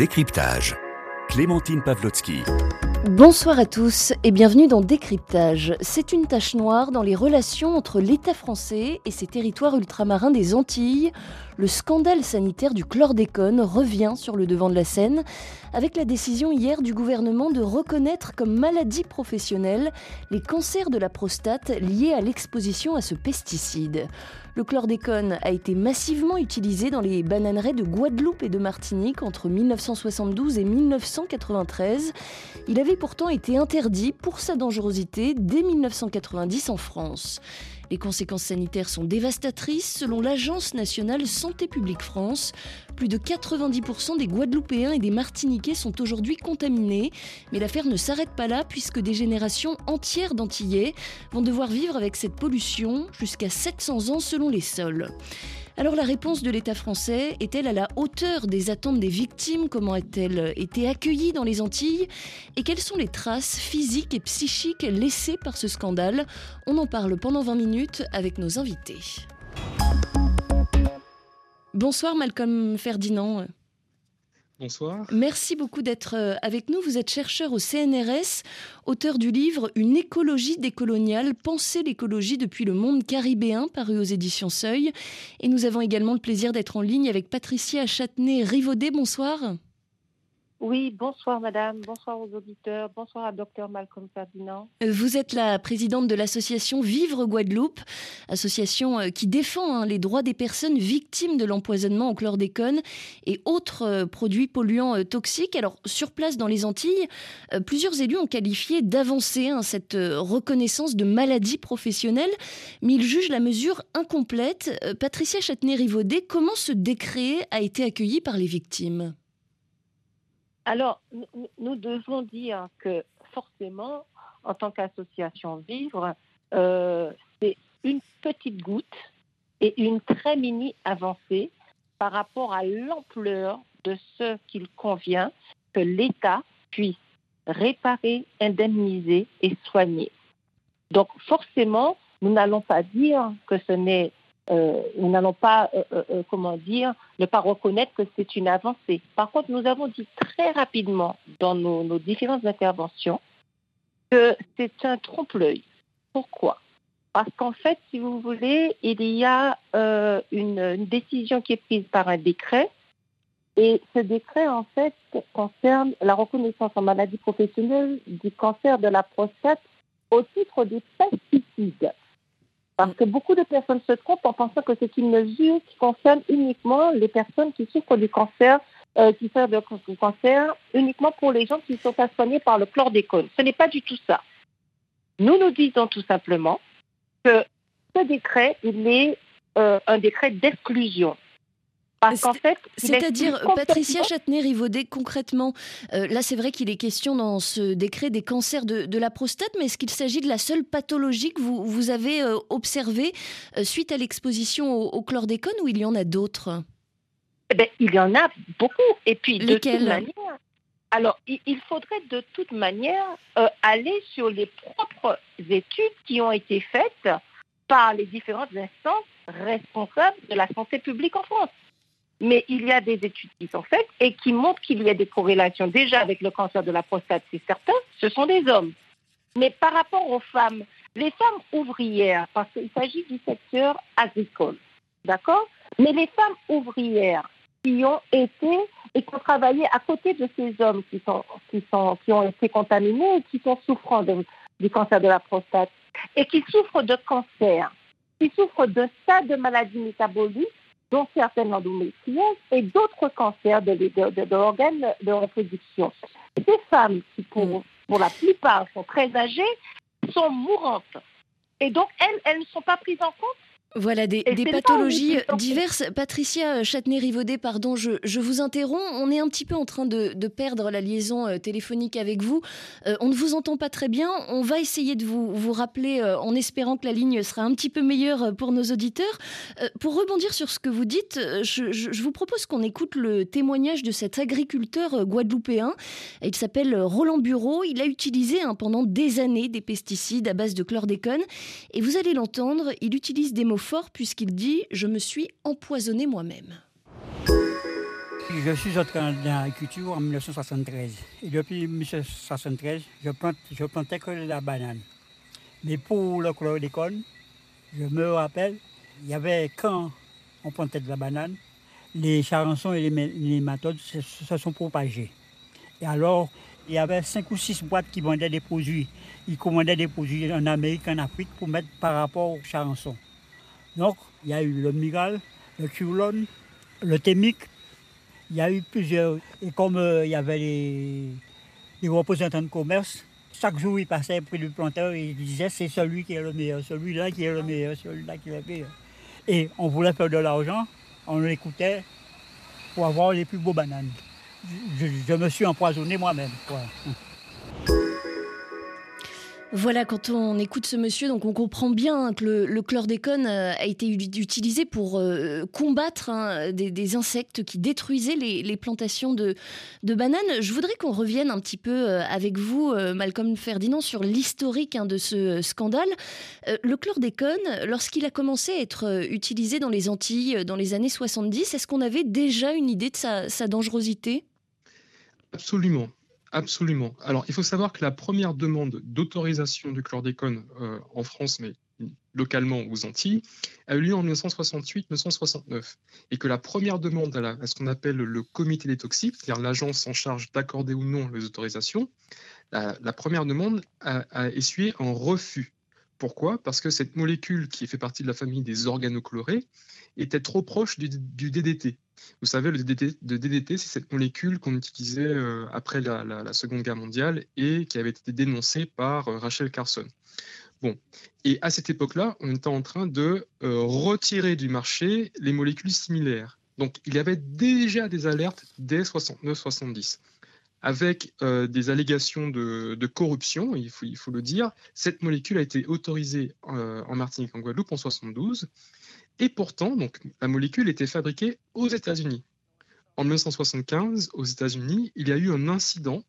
Décryptage. Clémentine Pavlotsky. Bonsoir à tous et bienvenue dans Décryptage. C'est une tache noire dans les relations entre l'État français et ses territoires ultramarins des Antilles. Le scandale sanitaire du chlordécone revient sur le devant de la scène avec la décision hier du gouvernement de reconnaître comme maladie professionnelle les cancers de la prostate liés à l'exposition à ce pesticide. Le chlordécone a été massivement utilisé dans les bananeraies de Guadeloupe et de Martinique entre 1972 et 1993. Il avait pourtant été interdit pour sa dangerosité dès 1990 en France. Les conséquences sanitaires sont dévastatrices selon l'Agence nationale Santé publique France. Plus de 90% des Guadeloupéens et des Martiniquais sont aujourd'hui contaminés. Mais l'affaire ne s'arrête pas là puisque des générations entières d'Antillais vont devoir vivre avec cette pollution jusqu'à 700 ans selon les sols. Alors la réponse de l'État français est-elle à la hauteur des attentes des victimes? Comment a-t-elle été accueillie dans les Antilles? Et quelles sont les traces physiques et psychiques laissées par ce scandale? On en parle pendant 20 minutes avec nos invités. Bonsoir Malcolm Ferdinand. Bonsoir. Merci beaucoup d'être euh, avec nous. Vous êtes chercheur au CNRS, auteur du livre Une écologie décoloniale, penser l'écologie depuis le monde caribéen, paru aux éditions Seuil. Et nous avons également le plaisir d'être en ligne avec Patricia Châtenay-Rivaudet. Bonsoir. Oui, bonsoir madame, bonsoir aux auditeurs, bonsoir à docteur Malcolm Ferdinand. Vous êtes la présidente de l'association Vivre Guadeloupe, association euh, qui défend hein, les droits des personnes victimes de l'empoisonnement au chlordécone et autres euh, produits polluants euh, toxiques. Alors, sur place dans les Antilles, plusieurs élus ont qualifié d'avancée hein, cette reconnaissance de maladie professionnelle, mais ils jugent la mesure incomplète. Patricia Châtenay-Rivaudet, comment ce décret a été accueilli par les victimes? Alors, nous devons dire que forcément, en tant qu'association Vivre, euh, c'est une petite goutte et une très mini avancée par rapport à l'ampleur de ce qu'il convient que l'État puisse réparer, indemniser et soigner. Donc forcément, nous n'allons pas dire que ce n'est euh, nous n'allons pas, euh, euh, comment dire, ne pas reconnaître que c'est une avancée. Par contre, nous avons dit très rapidement dans nos, différentes interventions que c'est un trompe-l'œil. Pourquoi? Parce qu'en fait, si vous voulez, il y a une, décision qui est prise par un décret et ce décret, en fait, concerne la reconnaissance en maladie professionnelle du cancer de la prostate au titre des pesticides. Parce que beaucoup de personnes se trompent en pensant que c'est une mesure qui concerne uniquement les personnes qui souffrent du cancer, euh, qui souffrent du cancer uniquement pour les gens qui sont soignés par le chlordécone. Ce n'est pas du tout ça. Nous nous disons tout simplement que ce décret, il est euh, un décret d'exclusion. C'est-à-dire, Patricia Châtenay-Rivaudet, concrètement, euh, là c'est vrai qu'il est question dans ce décret des cancers de, la prostate, mais est-ce qu'il s'agit de la seule pathologie que vous, vous avez euh, observée euh, suite à l'exposition au, chlordécone ou il y en a d'autres? Eh ben, Il y en a beaucoup. Et puis, de toute manière, alors, il faudrait de toute manière aller sur les propres études qui ont été faites par les différentes instances responsables de la santé publique en France. Mais il y a des études qui sont faites et qui montrent qu'il y a des corrélations déjà avec le cancer de la prostate, c'est certain, ce sont des hommes. Mais par rapport aux femmes, les femmes ouvrières, parce qu'il s'agit du secteur agricole, d'accord? Mais les femmes ouvrières qui ont été et qui ont travaillé à côté de ces hommes qui, sont, qui, sont, qui ont été contaminés et qui sont souffrants du cancer de la prostate et qui souffrent de cancer, qui souffrent de ça, de maladies métaboliques, dont certaines endométrioses et d'autres cancers de, l'organe de reproduction. Ces femmes qui, pour, pour la plupart, sont très âgées, sont mourantes. Et donc, elles, elles ne sont pas prises en compte voilà, des, pathologies diverses. Patricia Châtenay-Rivaudet, pardon, je, vous interromps. On est un petit peu en train de, perdre la liaison euh, téléphonique avec vous. Euh, on ne vous entend pas très bien. On va essayer de vous, vous rappeler euh, en espérant que la ligne sera un petit peu meilleure pour nos auditeurs. pour rebondir sur ce que vous dites, je, vous propose qu'on écoute le témoignage de cet agriculteur guadeloupéen. Il s'appelle Roland Bureau. Il a utilisé hein, pendant des années des pesticides à base de chlordécone. Et vous allez l'entendre, il utilise des mots fort puisqu'il dit ⁇ Je me suis empoisonné moi-même ⁇ Je suis entré dans l'agriculture en 1973. Et depuis 1973, je, plante, je plantais que la banane. Mais pour le chlordécone, je me rappelle, il y avait quand on plantait de la banane, les charançons et les méthodes se, sont propagés. Et alors, il y avait cinq ou six boîtes qui vendaient des produits. Ils commandaient des produits en Amérique, en Afrique, pour mettre par rapport aux charançons. Donc, il y a eu le Miral, le Culon, le Témic, il y a eu plusieurs. Et comme euh, il y avait les, représentants de commerce, chaque jour, il passait près du planteur et il disait c'est celui qui est le meilleur, celui-là qui est le meilleur, celui-là qui est le meilleur. Et on voulait faire de l'argent, on l'écoutait pour avoir les plus beaux bananes. Je, me suis empoisonné moi-même. Voilà, quand on écoute ce monsieur, donc on comprend bien que le, chlordécone euh, a été utilisé pour euh, combattre hein, des, insectes qui détruisaient les, plantations de, bananes. Je voudrais qu'on revienne un petit peu euh, avec vous, Malcolm Ferdinand, sur l'historique hein, de ce scandale. Le chlordécone, lorsqu'il a commencé à être utilisé dans les Antilles dans les années 70, est-ce qu'on avait déjà une idée de sa dangerosité? Absolument. Absolument. Alors, il faut savoir que la première demande d'autorisation du chlordécone euh, en France, mais localement aux Antilles, a eu lieu en 1968-1969. Et que la première demande à, ce qu'on appelle le comité des toxiques, c'est-à-dire l'agence en charge d'accorder ou non les autorisations, la, première demande a, essuyé un refus. Pourquoi? Parce que cette molécule qui fait partie de la famille des organochlorés était trop proche du, DDT. Vous savez, le DDT, c'est cette molécule qu'on utilisait euh, après la, Seconde Guerre mondiale et qui avait été dénoncée par euh, Rachel Carson. Bon, et à cette époque-là, on était en train de euh, retirer du marché les molécules similaires. Donc, il y avait déjà des alertes dès 69-70 avec des allégations de, corruption, il faut, le dire. Cette molécule a été autorisée en Martinique, en Guadeloupe en 72. Et pourtant, donc, la molécule était fabriquée aux États-Unis. En 1975, aux États-Unis, il y a eu un incident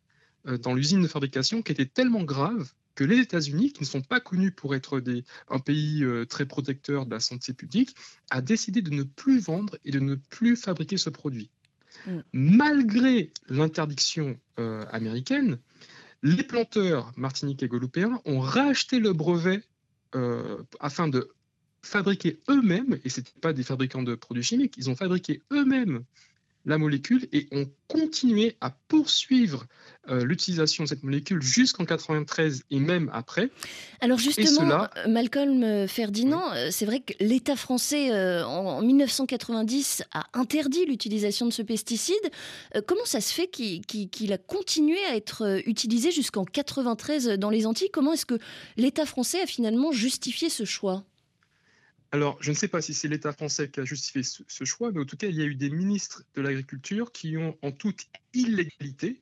euh, dans l'usine de fabrication qui était tellement grave que les États-Unis, qui ne sont pas connus pour être un pays euh, très protecteur de la santé publique, a décidé de ne plus vendre et de ne plus fabriquer ce produit. Mm. Malgré l'interdiction euh, américaine, les planteurs martiniquais et guadeloupéens ont racheté le brevet afin de fabriqué eux-mêmes, et ce n'étaient pas des fabricants de produits chimiques, ils ont fabriqué eux-mêmes la molécule et ont continué à poursuivre euh, l'utilisation de cette molécule jusqu'en 93 et même après. Alors justement, Malcolm Ferdinand, euh, c'est vrai que l'État français euh, en, 1990 a interdit l'utilisation de ce pesticide. comment ça se fait qu'il a continué à être utilisé jusqu'en 93 dans les Antilles? Comment est-ce que l'État français a finalement justifié ce choix? Alors, je ne sais pas si c'est l'État français qui a justifié ce, choix, mais en tout cas, il y a eu des ministres de l'Agriculture qui ont, en toute illégalité,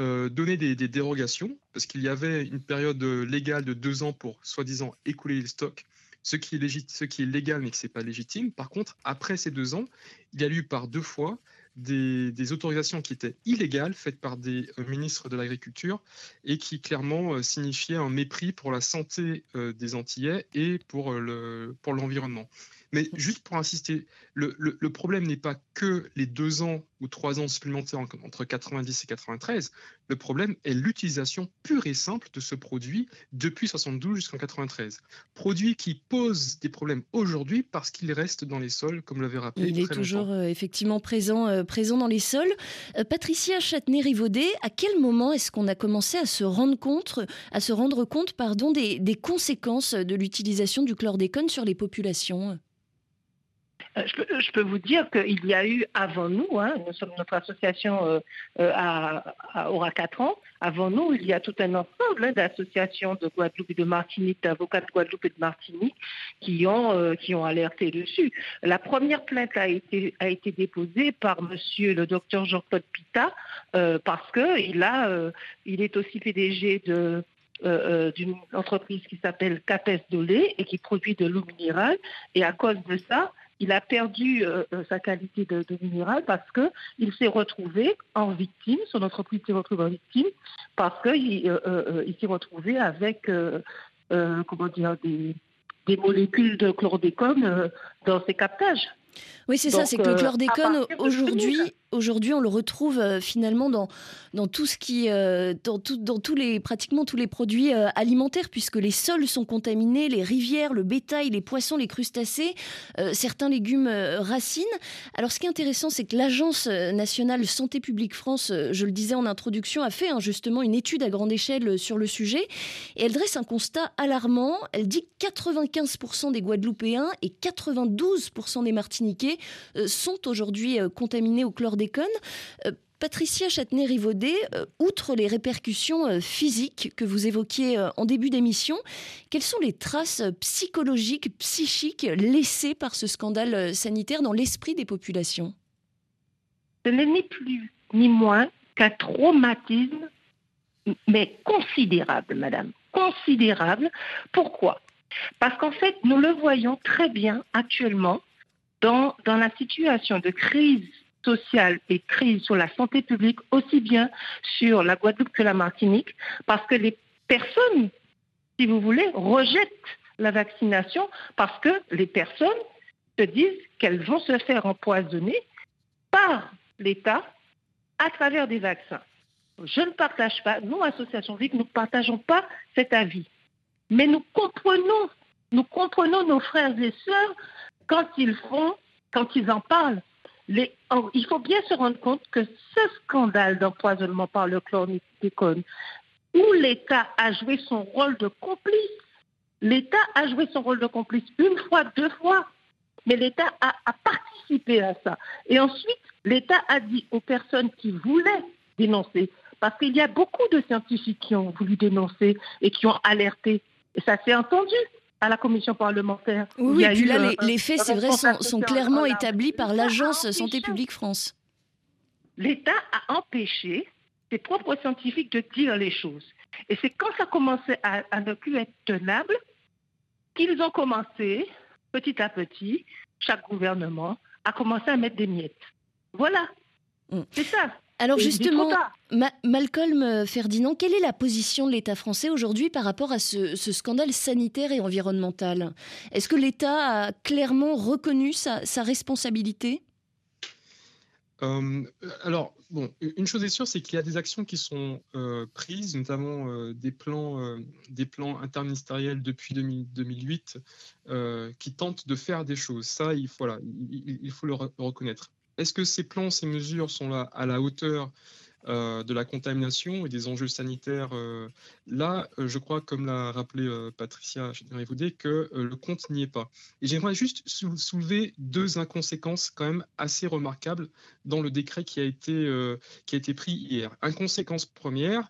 euh, donné des, dérogations, parce qu'il y avait une période légale de deux ans pour, soi-disant, écouler les stocks, ce qui est, ce qui est légal mais qui n'est pas légitime. Par contre, après ces deux ans, il y a eu par deux fois des, autorisations qui étaient illégales, faites par des euh, ministres de l'Agriculture, et qui clairement euh, signifiaient un mépris pour la santé euh, des Antillais et pour l'environnement. Mais juste pour insister, le, problème n'est pas que les deux ans ou trois ans supplémentaires entre 90 et 93. Le problème est l'utilisation pure et simple de ce produit depuis 72 jusqu'en 93. Produit qui pose des problèmes aujourd'hui parce qu'il reste dans les sols, comme l'avait rappelé. Il est toujours euh, effectivement présent, euh, présent dans les sols. Euh, Patricia Châtenay-Rivaudet, à quel moment est-ce qu'on a commencé à se rendre compte, à se rendre compte pardon, des, des conséquences de l'utilisation du chlordécone sur les populations? Euh, je peux, vous dire qu'il y a eu avant nous, hein, nous sommes notre association euh, euh, aura 4 ans, avant nous, il y a tout un ensemble hein, d'associations de Guadeloupe et de Martinique, d'avocats de Guadeloupe et de Martinique qui ont, qui ont alerté dessus. La première plainte a été, a été déposée par monsieur le docteur Jean-Claude Pita parce qu'il il est aussi PDG d'une entreprise qui s'appelle Capes Dolé et qui produit de l'eau minérale. Et à cause de ça, il a perdu euh, euh, sa qualité de, minéral parce qu'il s'est retrouvé en victime, son entreprise s'est retrouvée en victime parce qu'il euh, s'est retrouvé avec comment dire, des, molécules de chlordécone dans ses captages. Oui, c'est ça, c'est que le chlordécone aujourd'hui aujourd'hui, on le retrouve euh, finalement dans, tout ce qui, euh, dans tous les, pratiquement tous les produits euh, alimentaires, puisque les sols sont contaminés, les rivières, le bétail, les poissons, les crustacés, certains légumes racines. Alors, ce qui est intéressant, c'est que l'Agence nationale Santé publique France, je le disais en introduction, a fait hein, justement une étude à grande échelle sur le sujet, et elle dresse un constat alarmant. Elle dit que 95% des Guadeloupéens et 92% des Martiniquais sont aujourd'hui contaminés au chlordécone. Euh, Patricia Châtenay-Rivaudet, euh, outre les répercussions euh, physiques que vous évoquiez en début d'émission, quelles sont les traces psychologiques, psychiques laissées par ce scandale sanitaire dans l'esprit des populations? Ce n'est ni plus ni moins qu'un traumatisme, mais considérable, madame, considérable. Pourquoi? Parce qu'en fait, nous le voyons très bien actuellement dans, dans la situation de crise sociale et crise sur la santé publique, aussi bien sur la Guadeloupe que la Martinique, parce que les personnes, si vous voulez, rejettent la vaccination parce que les personnes se disent qu'elles vont se faire empoisonner par l'État à travers des vaccins. Je ne partage pas, nous, Association Vic, nous ne partageons pas cet avis. Mais nous comprenons, nous comprenons nos frères et sœurs quand ils font, quand ils en parlent il faut bien se rendre compte que ce scandale d'empoisonnement par le chlordécone, où l'État a joué son rôle de complice, l'État a joué son rôle de complice une fois, deux fois, mais l'État a, participé à ça. Et ensuite, l'État a dit aux personnes qui voulaient dénoncer, parce qu'il y a beaucoup de scientifiques qui ont voulu dénoncer et qui ont alerté, et ça s'est entendu à la commission parlementaire. Oui, et puis là, les, faits, c'est vrai, sont, clairement établis par l'Agence Santé publique France. L'État a empêché ses propres scientifiques de dire les choses. Et c'est quand ça commençait à, à ne plus être tenable qu'ils ont commencé, petit à petit, chaque gouvernement, a commencé à mettre des miettes. Voilà. Mm. C'est ça. Alors justement, Malcolm Ferdinand, quelle est la position de l'État français aujourd'hui par rapport à ce, scandale sanitaire et environnemental? Est-ce que l'État a clairement reconnu sa, responsabilité? Euh, alors, bon, une chose est sûre, c'est qu'il y a des actions qui sont euh, prises, notamment euh, des, plans, des plans interministériels depuis 2008 qui tentent de faire des choses. Ça, il faut, il faut le reconnaître. Est-ce que ces plans, ces mesures sont là à la hauteur euh, de la contamination et des enjeux sanitaires euh, Là, euh, je crois, comme l'a rappelé Patricia que le compte n'y est pas. Et j'aimerais juste soulever deux inconséquences quand même assez remarquables dans le décret qui a été, qui a été pris hier. Inconséquence première,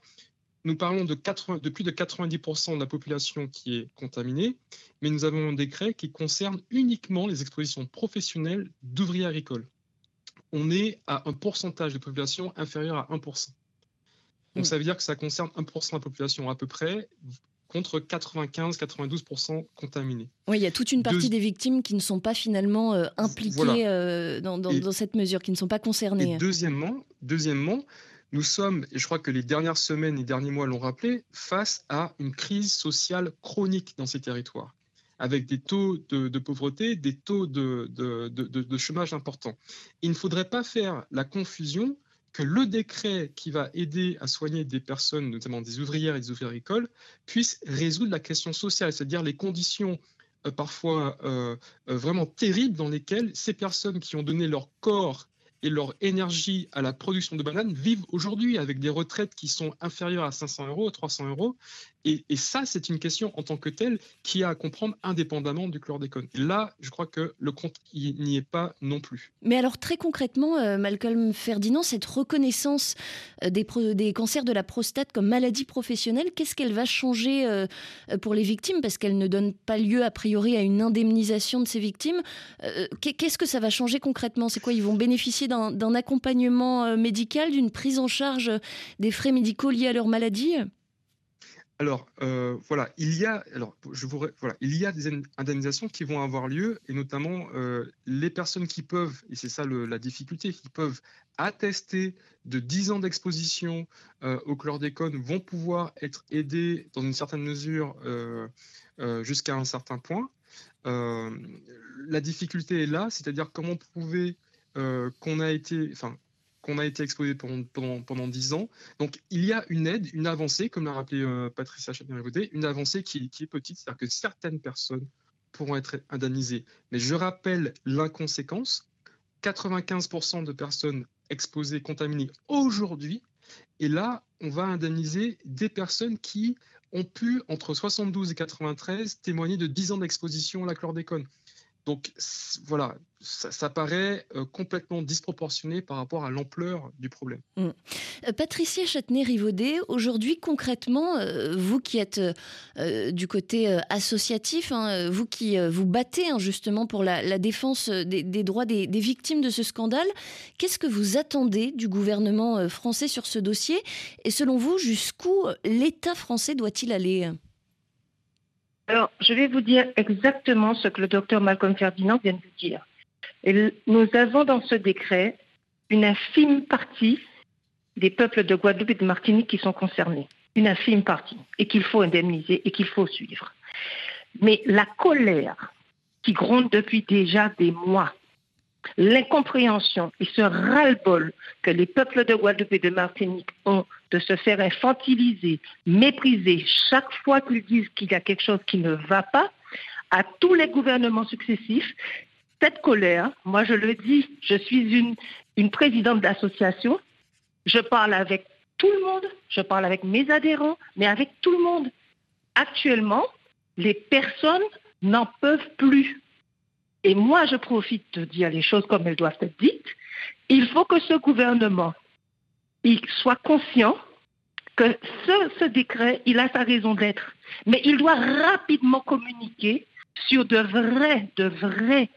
nous parlons de, de, plus de 90% de la population qui est contaminée, mais nous avons un décret qui concerne uniquement les expositions professionnelles d'ouvriers agricoles on est à un pourcentage de population inférieur à 1%. Donc ça veut dire que ça concerne 1% de la population à peu près, contre 95-92% contaminés. Oui, il y a toute une partie des victimes qui ne sont pas finalement euh, impliquées euh, dans, cette mesure, qui ne sont pas concernées. Et deuxièmement, deuxièmement, nous sommes, et je crois que les dernières semaines et derniers mois l'ont rappelé, face à une crise sociale chronique dans ces territoires avec des taux de, pauvreté, des taux de, chômage importants. Il ne faudrait pas faire la confusion que le décret qui va aider à soigner des personnes, notamment des ouvrières et des ouvriers agricoles, puisse résoudre la question sociale, c'est-à-dire les conditions euh, parfois euh, euh, vraiment terribles dans lesquelles ces personnes qui ont donné leur corps et leur énergie à la production de bananes vivent aujourd'hui avec des retraites qui sont inférieures à 500 euros, 300 euros. Et, ça, c'est une question en tant que telle qui a à comprendre indépendamment du chlordécone. Et là, je crois que le compte n'y est pas non plus. Mais alors très concrètement, euh, Malcolm Ferdinand, cette reconnaissance euh, des, des, cancers de la prostate comme maladie professionnelle, qu'est-ce qu'elle va changer euh, pour les victimes? Parce qu'elle ne donne pas lieu a priori à une indemnisation de ces victimes. Qu'est-ce que ça va changer concrètement? C'est quoi? Ils vont bénéficier d'un accompagnement euh, médical, d'une prise en charge des frais médicaux liés à leur maladie alors euh, voilà, il y a alors je vous voilà, il y a des indemnisations qui vont avoir lieu et notamment euh, les personnes qui peuvent et c'est ça la difficulté qui peuvent attester de 10 ans d'exposition au chlordécone vont pouvoir être aidées dans une certaine mesure jusqu'à un certain point. la difficulté est là, c'est-à-dire comment prouver euh, qu'on a été, enfin, qu'on a été exposé pendant, pendant, pendant 10 ans. Donc, il y a une aide, une avancée, comme l'a rappelé euh, Patricia Chapin-Rivodet, une avancée qui, qui est petite, c'est-à-dire que certaines personnes pourront être indemnisées. Mais je rappelle l'inconséquence 95% de personnes exposées, contaminées aujourd'hui. Et là, on va indemniser des personnes qui ont pu, entre 72 et 93, témoigner de 10 ans d'exposition à la chlordécone. Donc voilà, ça, paraît euh, complètement disproportionné par rapport à l'ampleur du problème. Mm. Euh, Patricia Châtenay-Rivaudet, aujourd'hui concrètement, euh, vous qui êtes du côté associatif, hein, vous qui vous battez hein, justement pour la, défense des, droits des, des, victimes de ce scandale, qu'est-ce que vous attendez du gouvernement français sur ce dossier Et selon vous, jusqu'où l'État français doit-il aller? Alors, je vais vous dire exactement ce que le docteur Malcolm Ferdinand vient de vous dire. Et nous avons dans ce décret une infime partie des peuples de Guadeloupe et de Martinique qui sont concernés. Une infime partie. Et qu'il faut indemniser et qu'il faut suivre. Mais la colère qui gronde depuis déjà des mois l'incompréhension et ce ras-le-bol que les peuples de Guadeloupe et de Martinique ont de se faire infantiliser, mépriser chaque fois qu'ils disent qu'il y a quelque chose qui ne va pas, à tous les gouvernements successifs, cette colère, moi je le dis, je suis une, présidente d'association, je parle avec tout le monde, je parle avec mes adhérents, mais avec tout le monde. Actuellement, les personnes n'en peuvent plus. Et moi, je profite de dire les choses comme elles doivent être dites. Il faut que ce gouvernement il soit conscient que ce, décret, il a sa raison d'être. Mais il doit rapidement communiquer sur de vraies, de vraies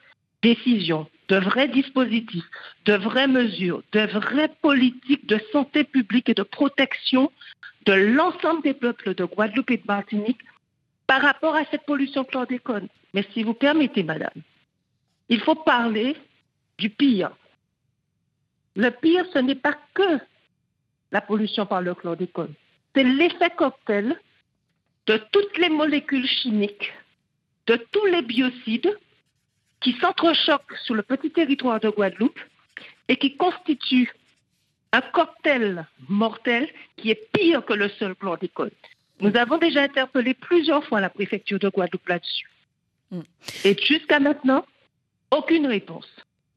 décisions, de vrais dispositifs, de vraies mesures, de vraies politiques de santé publique et de protection de l'ensemble des peuples de Guadeloupe et de Martinique par rapport à cette pollution chlordécone. Mais si vous permettez, madame, il faut parler du pire. Le pire, ce n'est pas que la pollution par le chlordécone. C'est l'effet cocktail de toutes les molécules chimiques, de tous les biocides qui s'entrechoquent sur le petit territoire de Guadeloupe et qui constituent un cocktail mortel qui est pire que le seul chlordécone. Nous avons déjà interpellé plusieurs fois la préfecture de Guadeloupe là-dessus. Mm. Et jusqu'à maintenant, aucune réponse.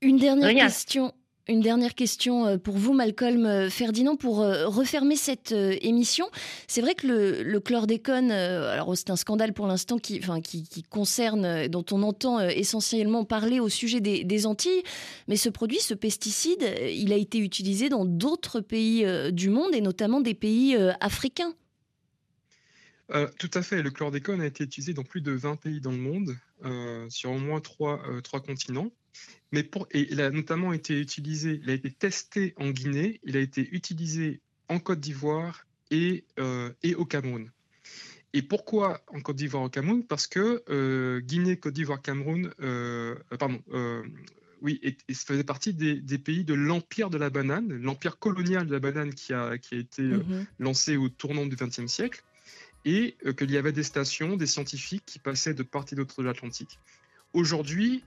Une dernière question. Une dernière question euh, pour vous, Malcolm euh, Ferdinand, pour euh, refermer cette émission. C'est vrai que le, chlordécone, alors c'est un scandale pour l'instant qui, concerne, dont on entend essentiellement parler au sujet des, Antilles, mais ce produit, ce pesticide, il a été utilisé dans d'autres pays du monde et notamment des pays africains. tout à fait. Le chlordécone a été utilisé dans plus de 20 pays dans le monde. Sur au moins trois continents. Mais pour, et il a notamment été utilisé, il a été testé en Guinée, il a été utilisé en Côte d'Ivoire et, euh, et au Cameroun. Et pourquoi en Côte d'Ivoire au Cameroun? Parce que Guinée, Côte d'Ivoire, Cameroun, pardon, oui, et, faisait partie des, des pays de l'empire de la banane, l'empire colonial de la banane qui a, qui a été mm-hmm. lancé au tournant du XXe siècle et euh, qu'il y avait des stations, des scientifiques qui passaient de part et d'autre de l'Atlantique. Aujourd'hui,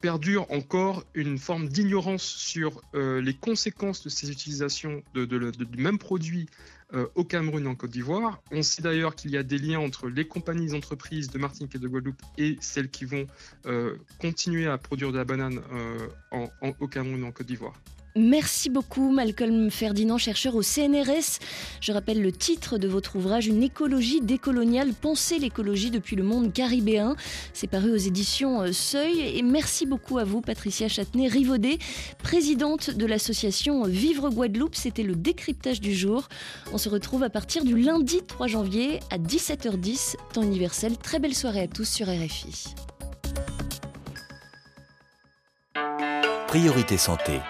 perdure encore une forme d'ignorance sur euh, les conséquences de ces utilisations du même produit euh, au Cameroun et en Côte d'Ivoire. On sait d'ailleurs qu'il y a des liens entre les compagnies entreprises de Martinique et de Guadeloupe et celles qui vont continuer à produire de la banane au Cameroun et en Côte d'Ivoire. Merci beaucoup Malcolm Ferdinand, chercheur au CNRS. Je rappelle le titre de votre ouvrage Une écologie décoloniale, penser l'écologie depuis le monde caribéen. C'est paru aux éditions euh, Seuil. Et merci beaucoup à vous Patricia Châtenay-Rivaudet, présidente de l'association Vivre Guadeloupe. C'était le décryptage du jour. On se retrouve à partir du lundi 3 janvier à 17h10, temps universel. Très belle soirée à tous sur RFI. Priorité santé